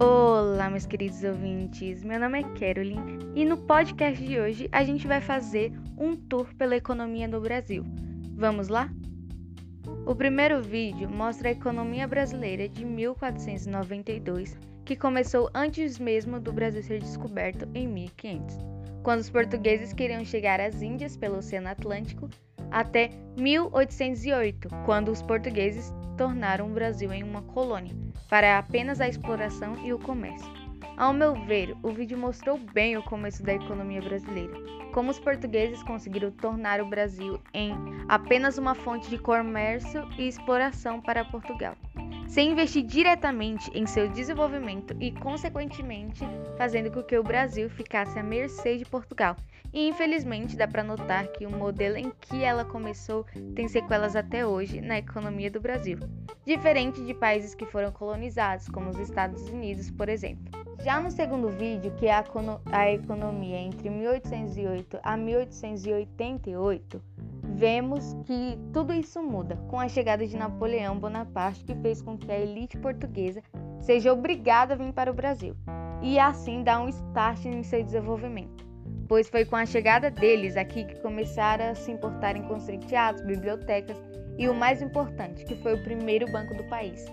Olá, meus queridos ouvintes. Meu nome é Carolyn e no podcast de hoje a gente vai fazer um tour pela economia do Brasil. Vamos lá? O primeiro vídeo mostra a economia brasileira de 1492, que começou antes mesmo do Brasil ser descoberto em 1500, quando os portugueses queriam chegar às Índias pelo Oceano Atlântico, até 1808, quando os portugueses tornaram o Brasil em uma colônia para apenas a exploração e o comércio. Ao meu ver, o vídeo mostrou bem o começo da economia brasileira, como os portugueses conseguiram tornar o Brasil em apenas uma fonte de comércio e exploração para Portugal, sem investir diretamente em seu desenvolvimento e, consequentemente, fazendo com que o Brasil ficasse à mercê de Portugal. E infelizmente dá para notar que o modelo em que ela começou tem sequelas até hoje na economia do Brasil, diferente de países que foram colonizados, como os Estados Unidos, por exemplo. Já no segundo vídeo, que é a, a economia entre 1808 a 1888, vemos que tudo isso muda com a chegada de Napoleão Bonaparte, que fez com que a elite portuguesa seja obrigada a vir para o Brasil e assim dar um start em seu desenvolvimento. Pois foi com a chegada deles aqui que começaram a se importar em construir teatros, bibliotecas e o mais importante, que foi o primeiro banco do país.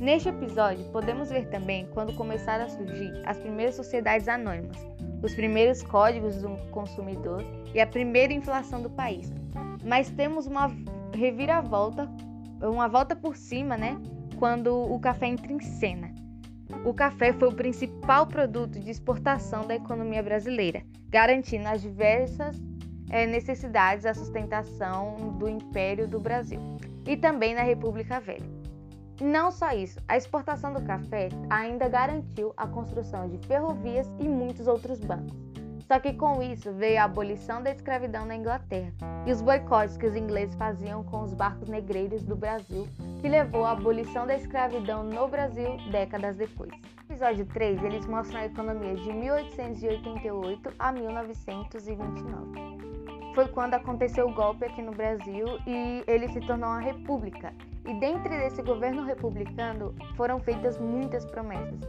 Neste episódio, podemos ver também quando começaram a surgir as primeiras sociedades anônimas, os primeiros códigos do consumidor e a primeira inflação do país. Mas temos uma reviravolta, uma volta por cima, né? Quando o café entra em cena. O café foi o principal produto de exportação da economia brasileira, garantindo as diversas é, necessidades da sustentação do Império do Brasil e também na República Velha. Não só isso, a exportação do café ainda garantiu a construção de ferrovias e muitos outros bancos. Só que com isso veio a abolição da escravidão na Inglaterra e os boicotes que os ingleses faziam com os barcos negreiros do Brasil, que levou à abolição da escravidão no Brasil décadas depois. No episódio 3, eles mostram a economia de 1888 a 1929 foi quando aconteceu o golpe aqui no Brasil e ele se tornou uma república. E dentro desse governo republicano foram feitas muitas promessas,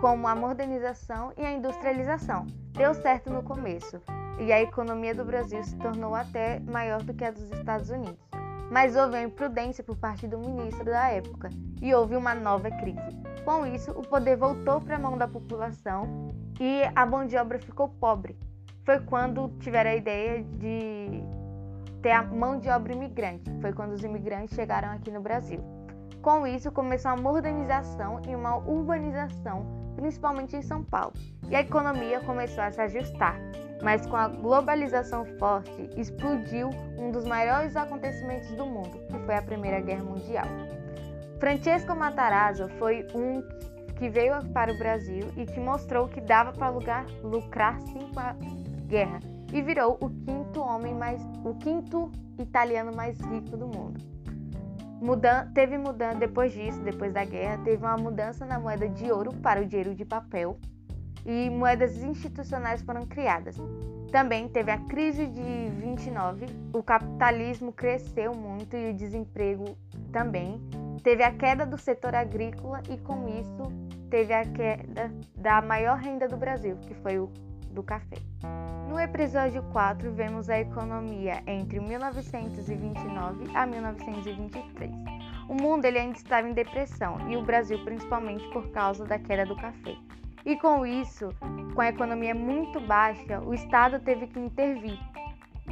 como a modernização e a industrialização. Deu certo no começo, e a economia do Brasil se tornou até maior do que a dos Estados Unidos. Mas houve uma imprudência por parte do ministro da época e houve uma nova crise. Com isso, o poder voltou para a mão da população e a mão de obra ficou pobre. Foi quando tiveram a ideia de ter a mão de obra imigrante. Foi quando os imigrantes chegaram aqui no Brasil. Com isso, começou a modernização e uma urbanização, principalmente em São Paulo, e a economia começou a se ajustar. Mas com a globalização forte, explodiu um dos maiores acontecimentos do mundo, que foi a Primeira Guerra Mundial. Francesco Matarazzo foi um que veio para o Brasil e que mostrou que dava para lucrar sim com a guerra e virou o quinto homem mais, o quinto italiano mais rico do mundo. Mudan teve mudança depois disso, depois da guerra, teve uma mudança na moeda de ouro para o dinheiro de papel e moedas institucionais foram criadas. Também teve a crise de 29, o capitalismo cresceu muito e o desemprego também. Teve a queda do setor agrícola e com isso teve a queda da maior renda do Brasil, que foi o do café. No episódio 4, vemos a economia entre 1929 a 1923. O mundo ele ainda estava em depressão e o Brasil principalmente por causa da queda do café. E com isso, com a economia muito baixa, o Estado teve que intervir.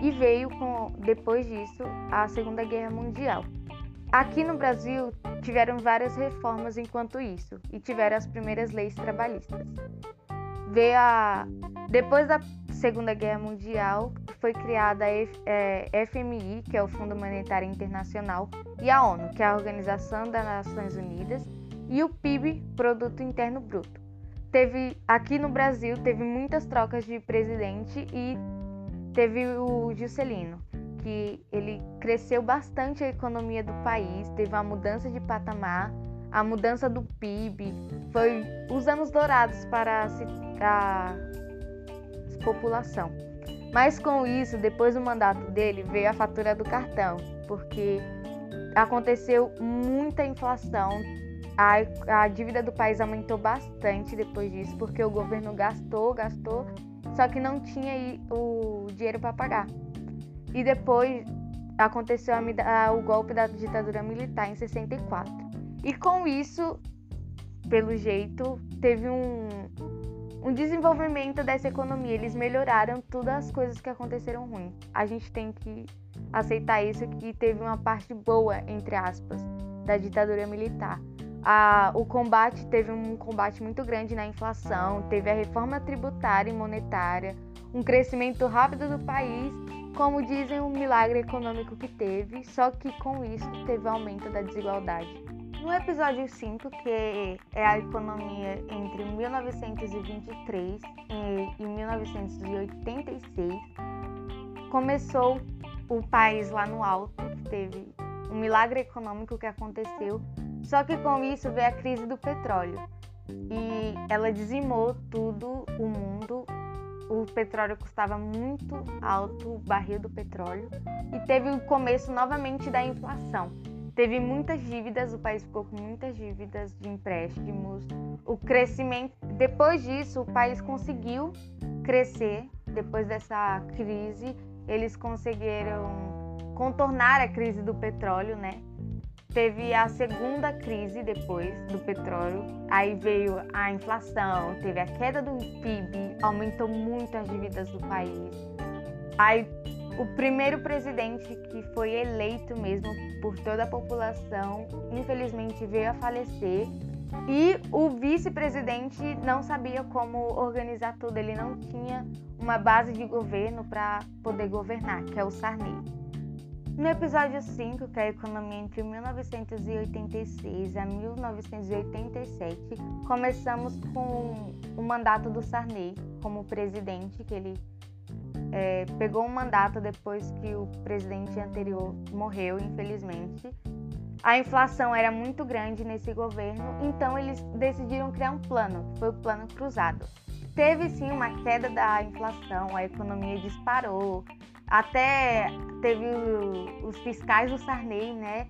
E veio com depois disso a Segunda Guerra Mundial. Aqui no Brasil tiveram várias reformas enquanto isso e tiveram as primeiras leis trabalhistas. Veio a depois da Segunda Guerra Mundial, foi criada a FMI, é, que é o Fundo Monetário Internacional, e a ONU, que é a Organização das Nações Unidas, e o PIB, Produto Interno Bruto. Teve aqui no Brasil teve muitas trocas de presidente e teve o Juscelino, que ele cresceu bastante a economia do país, teve uma mudança de patamar, a mudança do PIB, foi os anos dourados para a população. Mas com isso, depois do mandato dele, veio a fatura do cartão, porque aconteceu muita inflação, a, a dívida do país aumentou bastante depois disso, porque o governo gastou, gastou, só que não tinha o dinheiro para pagar. E depois aconteceu a, a, o golpe da ditadura militar em 64. E com isso, pelo jeito, teve um, um desenvolvimento dessa economia. Eles melhoraram todas as coisas que aconteceram ruins. A gente tem que aceitar isso que teve uma parte boa, entre aspas, da ditadura militar o combate teve um combate muito grande na inflação, teve a reforma tributária e monetária, um crescimento rápido do país, como dizem, um milagre econômico que teve, só que com isso teve aumento da desigualdade. No episódio 5, que é a economia entre 1923 e 1986, começou o país lá no alto, teve um milagre econômico que aconteceu só que com isso veio a crise do petróleo e ela dizimou tudo, o mundo. O petróleo custava muito alto, o barril do petróleo, e teve o começo novamente da inflação. Teve muitas dívidas, o país ficou com muitas dívidas de empréstimos. O crescimento, depois disso, o país conseguiu crescer. Depois dessa crise, eles conseguiram contornar a crise do petróleo, né? teve a segunda crise depois do petróleo, aí veio a inflação, teve a queda do PIB, aumentou muito as dívidas do país. Aí o primeiro presidente que foi eleito mesmo por toda a população, infelizmente veio a falecer. E o vice-presidente não sabia como organizar tudo, ele não tinha uma base de governo para poder governar, que é o Sarney. No episódio 5, que é a economia entre 1986 a 1987, começamos com o mandato do Sarney como presidente, que ele é, pegou um mandato depois que o presidente anterior morreu, infelizmente. A inflação era muito grande nesse governo, então eles decidiram criar um plano, que foi o Plano Cruzado. Teve sim uma queda da inflação, a economia disparou, até teve os fiscais do Sarney, né?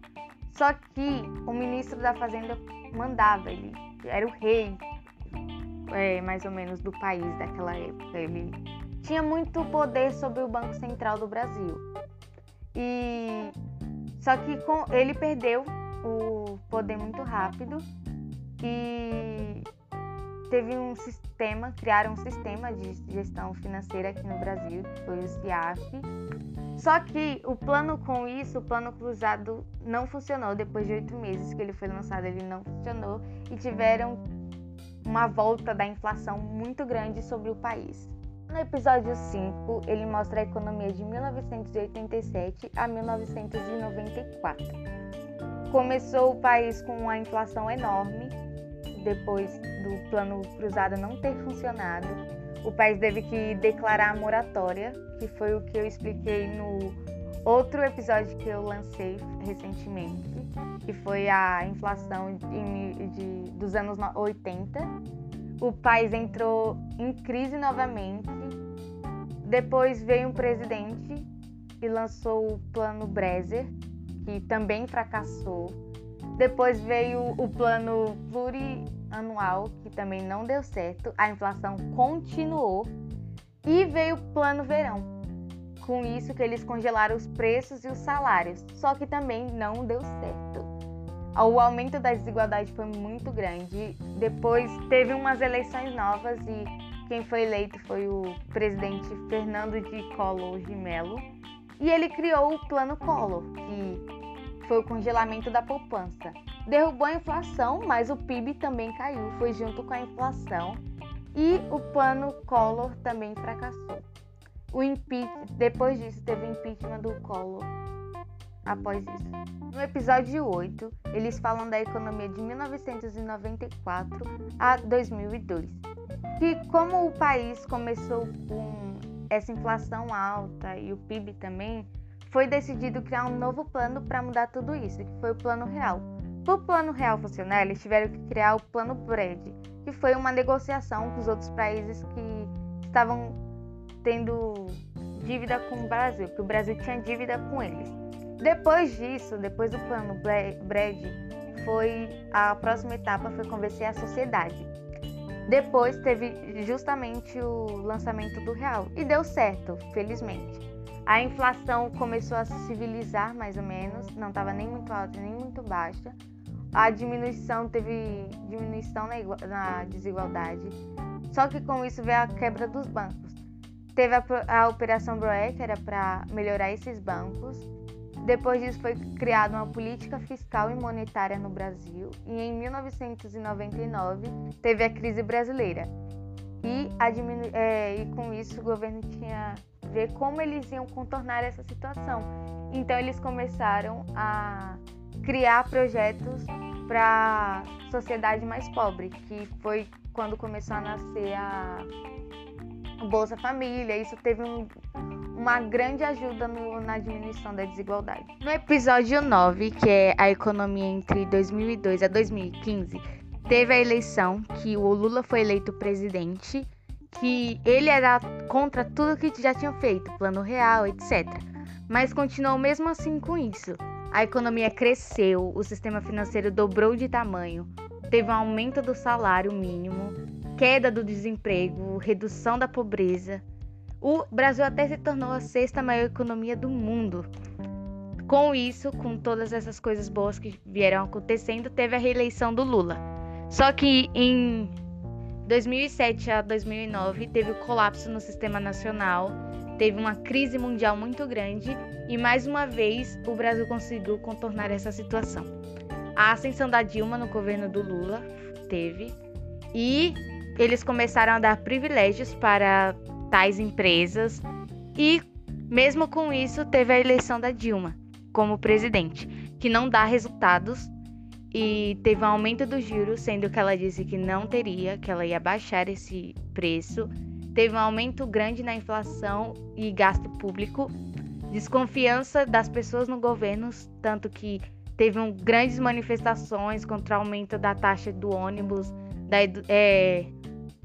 Só que o ministro da Fazenda mandava, ele era o rei, é, mais ou menos, do país daquela época. Ele tinha muito poder sobre o Banco Central do Brasil. E só que com, ele perdeu o poder muito rápido e teve um sistema, criaram um sistema de gestão financeira aqui no Brasil, que foi o CIAF. Só que o plano com isso, o plano cruzado, não funcionou. Depois de oito meses que ele foi lançado, ele não funcionou e tiveram uma volta da inflação muito grande sobre o país. No episódio 5, ele mostra a economia de 1987 a 1994. Começou o país com uma inflação enorme, depois do plano cruzado não ter funcionado, o país teve que declarar a moratória, que foi o que eu expliquei no outro episódio que eu lancei recentemente, que foi a inflação de, de, dos anos 80. O país entrou em crise novamente. Depois veio um presidente e lançou o plano Brezer, que também fracassou. Depois veio o plano plurianual, que também não deu certo. A inflação continuou. E veio o plano verão. Com isso que eles congelaram os preços e os salários. Só que também não deu certo. O aumento da desigualdade foi muito grande. Depois teve umas eleições novas e quem foi eleito foi o presidente Fernando de Collor de Mello. E ele criou o Plano Collor, que foi o congelamento da poupança. Derrubou a inflação, mas o PIB também caiu, foi junto com a inflação. E o plano Collor também fracassou. O impeachment, depois disso, teve o impeachment do Collor. Após isso. No episódio 8, eles falam da economia de 1994 a 2002. Que como o país começou com essa inflação alta e o PIB também, foi decidido criar um novo plano para mudar tudo isso, que foi o Plano Real. Para o Plano Real funcionar, eles tiveram que criar o Plano BRED, que foi uma negociação com os outros países que estavam tendo dívida com o Brasil, que o Brasil tinha dívida com eles. Depois disso, depois do Plano BRED, foi a próxima etapa foi convencer a sociedade. Depois teve justamente o lançamento do real e deu certo, felizmente. A inflação começou a se civilizar mais ou menos, não estava nem muito alta nem muito baixa. A diminuição teve diminuição na, na desigualdade. Só que com isso veio a quebra dos bancos. Teve a, a Operação Broé, que era para melhorar esses bancos. Depois disso foi criada uma política fiscal e monetária no Brasil e em 1999 teve a crise brasileira. E, é, e com isso o governo tinha ver como eles iam contornar essa situação. Então eles começaram a criar projetos para sociedade mais pobre, que foi quando começou a nascer a Bolsa Família. Isso teve um, uma grande ajuda no, na diminuição da desigualdade. No episódio 9, que é a economia entre 2002 a 2015, teve a eleição que o Lula foi eleito presidente que ele era contra tudo que já tinham feito, plano real, etc. Mas continuou mesmo assim com isso. A economia cresceu, o sistema financeiro dobrou de tamanho, teve um aumento do salário mínimo, queda do desemprego, redução da pobreza. O Brasil até se tornou a sexta maior economia do mundo. Com isso, com todas essas coisas boas que vieram acontecendo, teve a reeleição do Lula. Só que em 2007 a 2009 teve o colapso no sistema nacional, teve uma crise mundial muito grande e mais uma vez o Brasil conseguiu contornar essa situação. A ascensão da Dilma no governo do Lula teve e eles começaram a dar privilégios para tais empresas e mesmo com isso teve a eleição da Dilma como presidente, que não dá resultados e teve um aumento do juros, sendo que ela disse que não teria, que ela ia baixar esse preço. Teve um aumento grande na inflação e gasto público, desconfiança das pessoas no governo, tanto que teve um, grandes manifestações contra o aumento da taxa do ônibus, da é,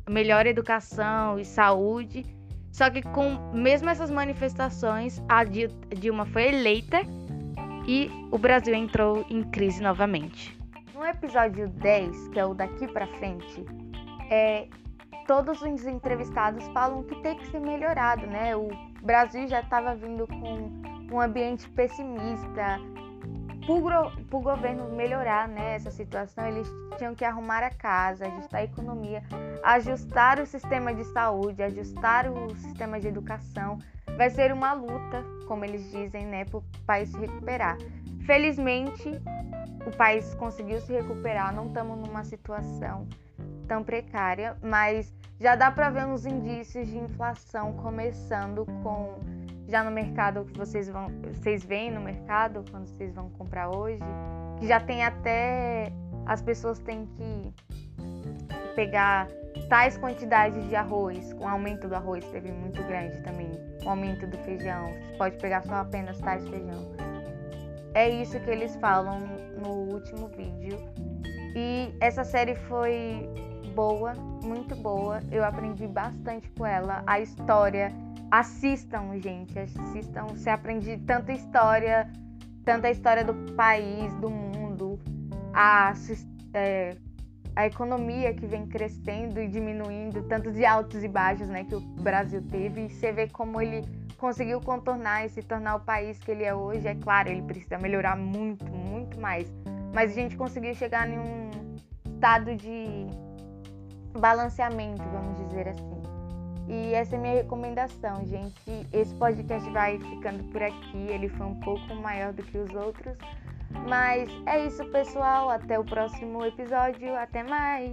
melhor educação e saúde. Só que com mesmo essas manifestações, a Dilma foi eleita e o Brasil entrou em crise novamente. No episódio 10, que é o daqui para frente, é, todos os entrevistados falam que tem que ser melhorado, né? O Brasil já estava vindo com um ambiente pessimista. Para o governo melhorar né, essa situação, eles tinham que arrumar a casa, ajustar a economia, ajustar o sistema de saúde, ajustar o sistema de educação. Vai ser uma luta, como eles dizem, né, para o país se recuperar. Felizmente, o país conseguiu se recuperar, não estamos numa situação tão precária, mas já dá para ver uns indícios de inflação começando com já no mercado que vocês vão, vocês veem no mercado quando vocês vão comprar hoje, que já tem até as pessoas têm que pegar tais quantidades de arroz, com o aumento do arroz teve muito grande também, o aumento do feijão, você pode pegar só apenas tais feijão. É isso que eles falam no último vídeo. E essa série foi boa, muito boa. Eu aprendi bastante com ela. A história, assistam, gente, assistam. Você aprende tanta história, tanta história do país, do mundo, a, é, a economia que vem crescendo e diminuindo, tanto de altos e baixos, né, que o Brasil teve. E você vê como ele conseguiu contornar e se tornar o país que ele é hoje. É claro, ele precisa melhorar muito, muito mais. Mas a gente conseguiu chegar em um estado de balanceamento, vamos dizer assim. E essa é minha recomendação, gente. Esse podcast vai ficando por aqui. Ele foi um pouco maior do que os outros. Mas é isso, pessoal. Até o próximo episódio. Até mais!